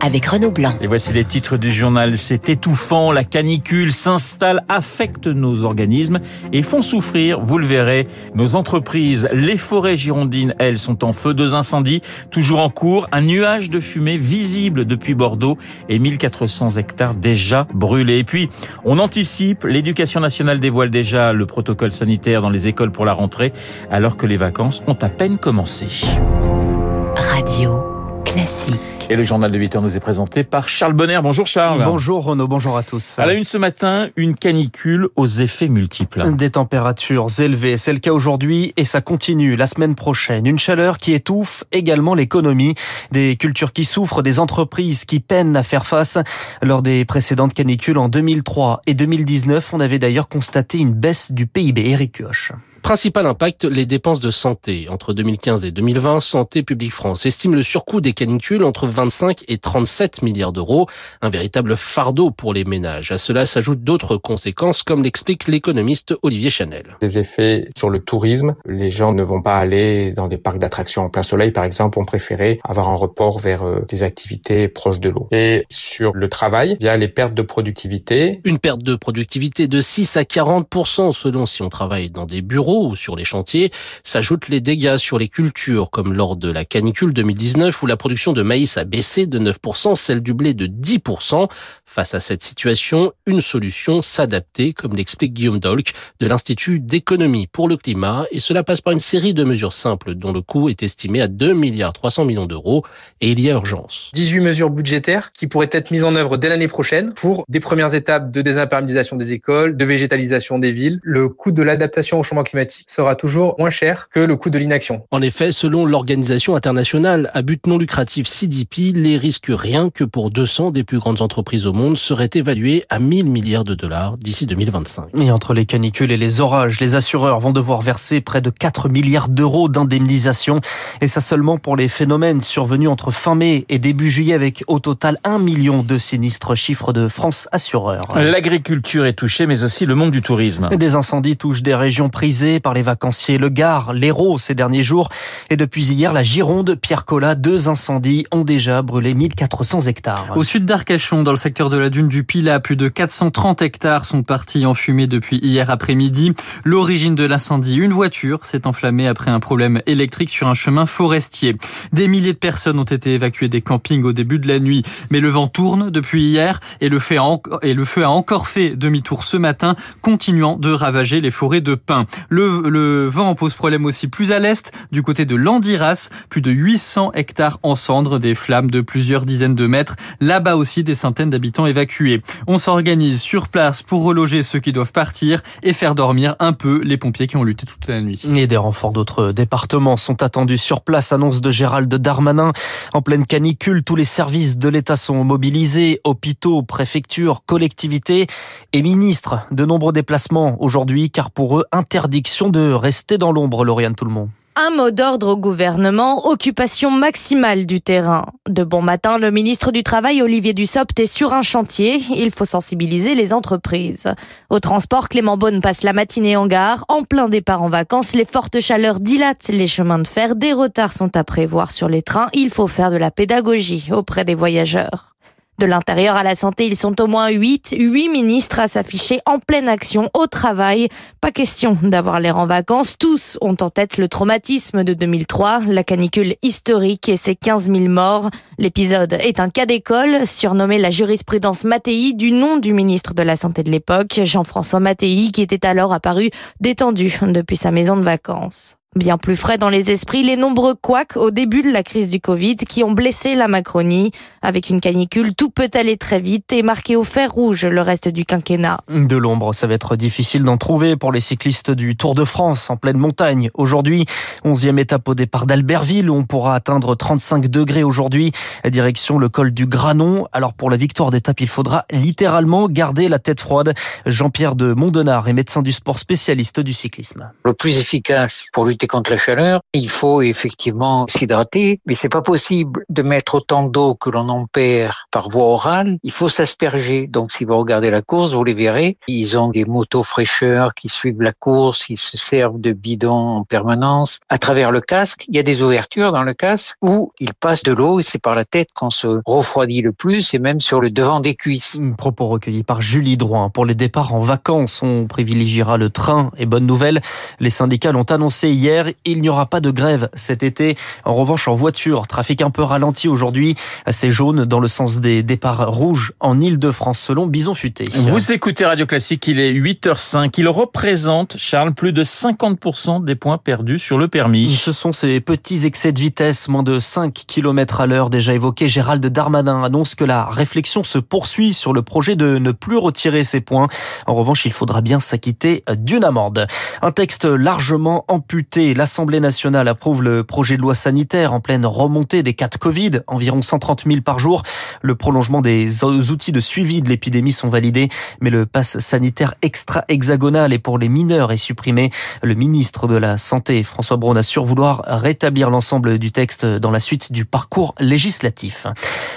avec Renaud Blanc. Et voici les titres du journal. C'est étouffant, la canicule s'installe, affecte nos organismes et font souffrir, vous le verrez, nos entreprises. Les forêts girondines, elles, sont en feu. Deux incendies toujours en cours. Un nuage de fumée visible depuis Bordeaux et 1400 hectares déjà brûlés. Et puis, on anticipe. L'éducation nationale dévoile déjà le protocole sanitaire dans les écoles pour la rentrée alors que les vacances ont à peine commencé. Radio Classique. Et le journal de 8 heures nous est présenté par Charles Bonner. Bonjour Charles. Bonjour Renaud, bonjour à tous. À la une ce matin, une canicule aux effets multiples. Des températures élevées, c'est le cas aujourd'hui et ça continue la semaine prochaine. Une chaleur qui étouffe également l'économie, des cultures qui souffrent, des entreprises qui peinent à faire face. Lors des précédentes canicules en 2003 et 2019, on avait d'ailleurs constaté une baisse du PIB. Eric Kioch. Principal impact, les dépenses de santé. Entre 2015 et 2020, Santé publique France estime le surcoût des canicules entre 25 et 37 milliards d'euros. Un véritable fardeau pour les ménages. À cela s'ajoutent d'autres conséquences, comme l'explique l'économiste Olivier Chanel. Des effets sur le tourisme. Les gens ne vont pas aller dans des parcs d'attractions en plein soleil, par exemple, ont préféré avoir un report vers euh, des activités proches de l'eau. Et sur le travail, via les pertes de productivité. Une perte de productivité de 6 à 40% selon si on travaille dans des bureaux sur les chantiers, s'ajoutent les dégâts sur les cultures, comme lors de la canicule 2019 où la production de maïs a baissé de 9%, celle du blé de 10%. Face à cette situation, une solution, s'adapter, comme l'explique Guillaume Dolk de l'Institut d'économie pour le climat, et cela passe par une série de mesures simples dont le coût est estimé à 2 milliards 300 millions d'euros, et il y a urgence. 18 mesures budgétaires qui pourraient être mises en œuvre dès l'année prochaine pour des premières étapes de désimperméabilisation des écoles, de végétalisation des villes. Le coût de l'adaptation au changement climatique sera toujours moins cher que le coût de l'inaction. En effet, selon l'organisation internationale à but non lucratif CDP, les risques rien que pour 200 des plus grandes entreprises au monde seraient évalués à 1000 milliards de dollars d'ici 2025. Et entre les canicules et les orages, les assureurs vont devoir verser près de 4 milliards d'euros d'indemnisation. Et ça seulement pour les phénomènes survenus entre fin mai et début juillet avec au total 1 million de sinistres, chiffres de France Assureurs. L'agriculture est touchée, mais aussi le monde du tourisme. Des incendies touchent des régions prisées par les vacanciers. Le Gard, l'Hérault ces derniers jours. Et depuis hier, la Gironde, Pierre Collat, deux incendies ont déjà brûlé 1400 hectares. Au sud d'Arcachon, dans le secteur de la dune du Pilat, plus de 430 hectares sont partis en fumée depuis hier après-midi. L'origine de l'incendie, une voiture s'est enflammée après un problème électrique sur un chemin forestier. Des milliers de personnes ont été évacuées des campings au début de la nuit. Mais le vent tourne depuis hier et le, feu a, et le feu a encore fait demi-tour ce matin, continuant de ravager les forêts de pins. Le le, vent pose problème aussi plus à l'est, du côté de Landiras, plus de 800 hectares en cendres, des flammes de plusieurs dizaines de mètres. Là-bas aussi, des centaines d'habitants évacués. On s'organise sur place pour reloger ceux qui doivent partir et faire dormir un peu les pompiers qui ont lutté toute la nuit. Et des renforts d'autres départements sont attendus sur place. Annonce de Gérald Darmanin. En pleine canicule, tous les services de l'État sont mobilisés. Hôpitaux, préfectures, collectivités et ministres. De nombreux déplacements aujourd'hui, car pour eux, interdiction de rester dans l'ombre, Lauriane. Un mot d'ordre au gouvernement, occupation maximale du terrain. De bon matin, le ministre du Travail, Olivier Dussopt, est sur un chantier. Il faut sensibiliser les entreprises. Au transport, Clément Beaune passe la matinée en gare. En plein départ en vacances, les fortes chaleurs dilatent les chemins de fer. Des retards sont à prévoir sur les trains. Il faut faire de la pédagogie auprès des voyageurs. De l'intérieur à la santé, ils sont au moins 8, 8 ministres à s'afficher en pleine action au travail. Pas question d'avoir l'air en vacances. Tous ont en tête le traumatisme de 2003, la canicule historique et ses 15 000 morts. L'épisode est un cas d'école, surnommé la jurisprudence Mattei du nom du ministre de la Santé de l'époque, Jean-François Mattei, qui était alors apparu détendu depuis sa maison de vacances. Bien plus frais dans les esprits, les nombreux couacs au début de la crise du Covid qui ont blessé la Macronie. Avec une canicule, tout peut aller très vite et marquer au fer rouge le reste du quinquennat. De l'ombre, ça va être difficile d'en trouver pour les cyclistes du Tour de France en pleine montagne. Aujourd'hui, onzième étape au départ d'Albertville où on pourra atteindre 35 degrés aujourd'hui. Direction le col du Granon. Alors pour la victoire d'étape, il faudra littéralement garder la tête froide. Jean-Pierre de Mondenard est médecin du sport spécialiste du cyclisme. Le plus efficace pour lutter contre la chaleur, il faut effectivement s'hydrater, mais c'est pas possible de mettre autant d'eau que l'on en perd par voie orale. Il faut s'asperger. Donc, si vous regardez la course, vous les verrez. Ils ont des motos fraîcheurs qui suivent la course. Ils se servent de bidons en permanence. À travers le casque, il y a des ouvertures dans le casque où il passe de l'eau et c'est par la tête qu'on se refroidit le plus et même sur le devant des cuisses. Propos recueillis par Julie Drouin. Pour les départs en vacances, on privilégiera le train et bonne nouvelle. Les syndicats l'ont annoncé hier. Il n'y aura pas de grève cet été. En revanche, en voiture, trafic un peu ralenti aujourd'hui. C'est jaune dans le sens des départs rouges en Ile-de-France selon Bison Futé. Vous écoutez Radio Classique, il est 8h05. Il représente, Charles, plus de 50% des points perdus sur le permis. Ce sont ces petits excès de vitesse, moins de 5 km à l'heure déjà évoqués. Gérald Darmanin annonce que la réflexion se poursuit sur le projet de ne plus retirer ces points. En revanche, il faudra bien s'acquitter d'une amende. Un texte largement amputé. L'Assemblée nationale approuve le projet de loi sanitaire en pleine remontée des cas de Covid, environ 130 000 par jour. Le prolongement des outils de suivi de l'épidémie sont validés, mais le pass sanitaire extra-hexagonal et pour les mineurs est supprimé. Le ministre de la Santé, François Braun, assure vouloir rétablir l'ensemble du texte dans la suite du parcours législatif.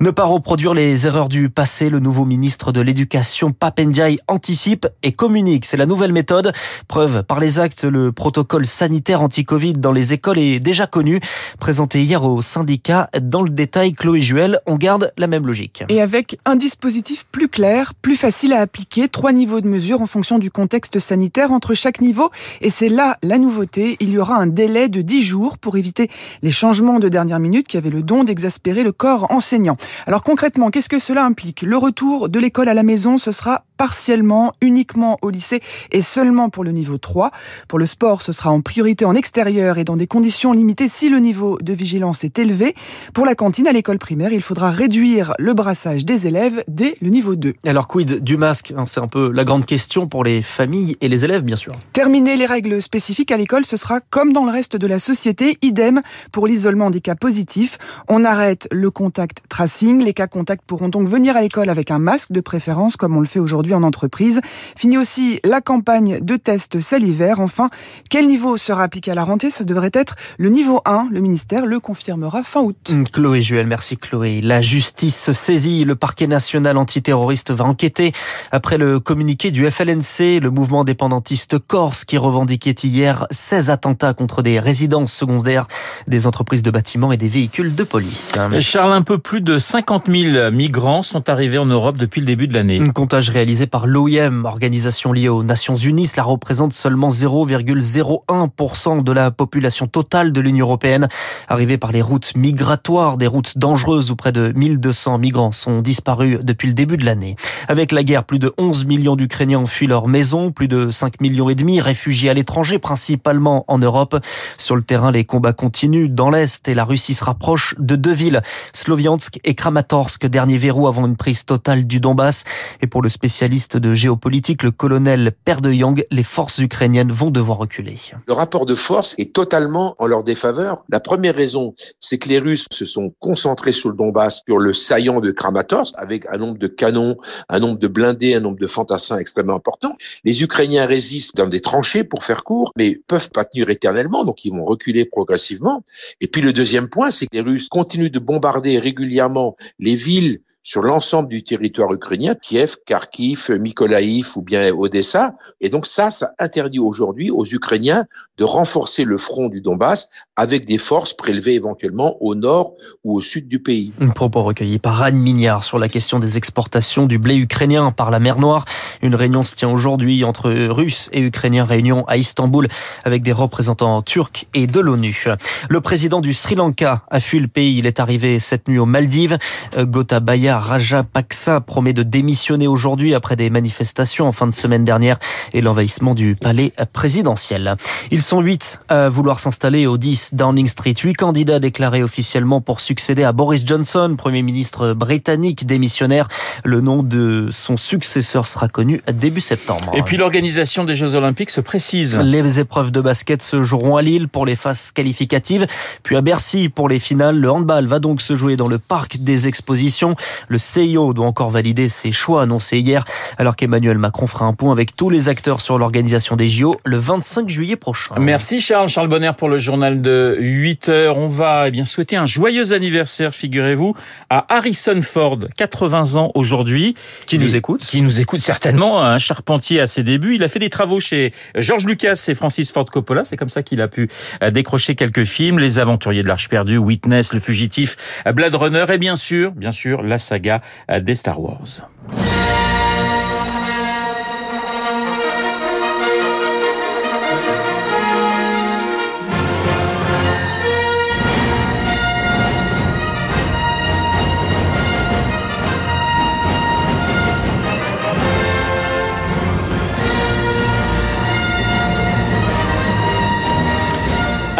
Ne pas reproduire les erreurs du passé, le nouveau ministre de l'Éducation, Papendiaï, anticipe et communique. C'est la nouvelle méthode. Preuve par les actes, le protocole sanitaire anti-Covid dans les écoles est déjà connu. Présenté hier au syndicat, dans le détail, Chloé Juel, on garde la même logique. Et avec un dispositif plus clair, plus facile à appliquer, trois niveaux de mesure en fonction du contexte sanitaire entre chaque niveau. Et c'est là la nouveauté. Il y aura un délai de 10 jours pour éviter les changements de dernière minute qui avaient le don d'exaspérer le corps enseignant. Alors concrètement, qu'est-ce que cela implique? Le retour de l'école à la maison, ce sera partiellement, uniquement au lycée et seulement pour le niveau 3. Pour le sport, ce sera en priorité en extérieur et dans des conditions limitées si le niveau de vigilance est élevé. Pour la cantine à l'école primaire, il faudra réduire le brassage des élèves dès le niveau 2. Alors quid du masque hein, C'est un peu la grande question pour les familles et les élèves, bien sûr. Terminer les règles spécifiques à l'école, ce sera comme dans le reste de la société, idem pour l'isolement des cas positifs. On arrête le contact tracing. Les cas contacts pourront donc venir à l'école avec un masque de préférence, comme on le fait aujourd'hui en entreprise. Fini aussi la campagne de tests salivaires. Enfin, quel niveau sera appliqué à la rentrée? Ça devrait être le niveau 1. Le ministère le confirmera fin août. Hum, Chloé Juel, merci Chloé. La justice se saisit. Le parquet national antiterroriste va enquêter après le communiqué du FLNC, le mouvement dépendantiste corse qui revendiquait hier 16 attentats contre des résidences secondaires, des entreprises de bâtiments et des véhicules de police. Charles, un peu plus de 50 000 migrants sont arrivés en Europe depuis le début de l'année. Un comptage réalisé par l'OIM, organisation liée aux Nations Unies. Cela représente seulement 0,01% de la population totale de l'Union européenne. Arrivés par les routes migratoires, des routes dangereuses où près de 1200 migrants sont disparus depuis le début de l'année. Avec la guerre, plus de 11 millions d'Ukrainiens ont fui leur maison, plus de 5 millions et demi réfugiés à l'étranger, principalement en Europe. Sur le terrain, les combats continuent dans l'Est et la Russie se rapproche de deux villes, Sloviansk et Kramatorsk, dernier verrou avant une prise totale du Donbass. Et pour le spécialiste de géopolitique, le colonel Père de Yang, les forces ukrainiennes vont devoir reculer. Le rapport de force est totalement en leur défaveur. La première raison, c'est que les Russes se sont concentrés sur le Donbass, sur le saillant de Kramatorsk, avec un nombre de canons, un nombre de blindés, un nombre de fantassins extrêmement important. Les Ukrainiens résistent dans des tranchées, pour faire court, mais peuvent pas tenir éternellement, donc ils vont reculer progressivement. Et puis le deuxième point, c'est que les Russes continuent de bombarder régulièrement les villes sur l'ensemble du territoire ukrainien, Kiev, Kharkiv, Mykolaïv ou bien Odessa. Et donc ça, ça interdit aujourd'hui aux Ukrainiens de renforcer le front du Donbass avec des forces prélevées éventuellement au nord ou au sud du pays. Un propos recueilli par Anne Mignard sur la question des exportations du blé ukrainien par la mer Noire. Une réunion se tient aujourd'hui entre Russes et Ukrainiens, réunion à Istanbul avec des représentants turcs et de l'ONU. Le président du Sri Lanka a fui le pays. Il est arrivé cette nuit aux Maldives. Gotabaya Rajapaksa promet de démissionner aujourd'hui après des manifestations en fin de semaine dernière et l'envahissement du palais présidentiel. Ils sont huit à vouloir s'installer au 10 Downing Street. Huit candidats déclarés officiellement pour succéder à Boris Johnson, Premier ministre britannique démissionnaire. Le nom de son successeur sera connu début septembre. Et puis l'organisation des Jeux Olympiques se précise. Les épreuves de basket se joueront à Lille pour les phases qualificatives, puis à Bercy pour les finales. Le handball va donc se jouer dans le parc des expositions. Le CIO doit encore valider ses choix annoncés hier, alors qu'Emmanuel Macron fera un point avec tous les acteurs sur l'organisation des JO le 25 juillet prochain. Merci Charles. Charles Bonner pour le journal de 8 heures. On va eh bien souhaiter un joyeux anniversaire, figurez-vous, à Harrison Ford, 80 ans aujourd'hui. Qui nous écoute Qui nous écoute certainement, un charpentier à ses débuts. Il a fait des travaux chez George Lucas et Francis Ford Coppola. C'est comme ça qu'il a pu euh, décrocher quelques films. Les Aventuriers de l'Arche perdue, Witness, Le Fugitif, Blade Runner et bien sûr, bien sûr, la saga euh, des Star Wars.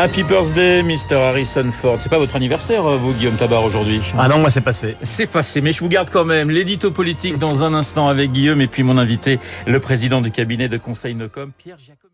Happy birthday, Mr. Harrison Ford. C'est pas votre anniversaire, euh, vous, Guillaume Tabar, aujourd'hui? Ah non, moi c'est passé. C'est passé, mais je vous garde quand même l'édito politique dans un instant avec Guillaume et puis mon invité, le président du cabinet de conseil Nocom, Pierre Jacob.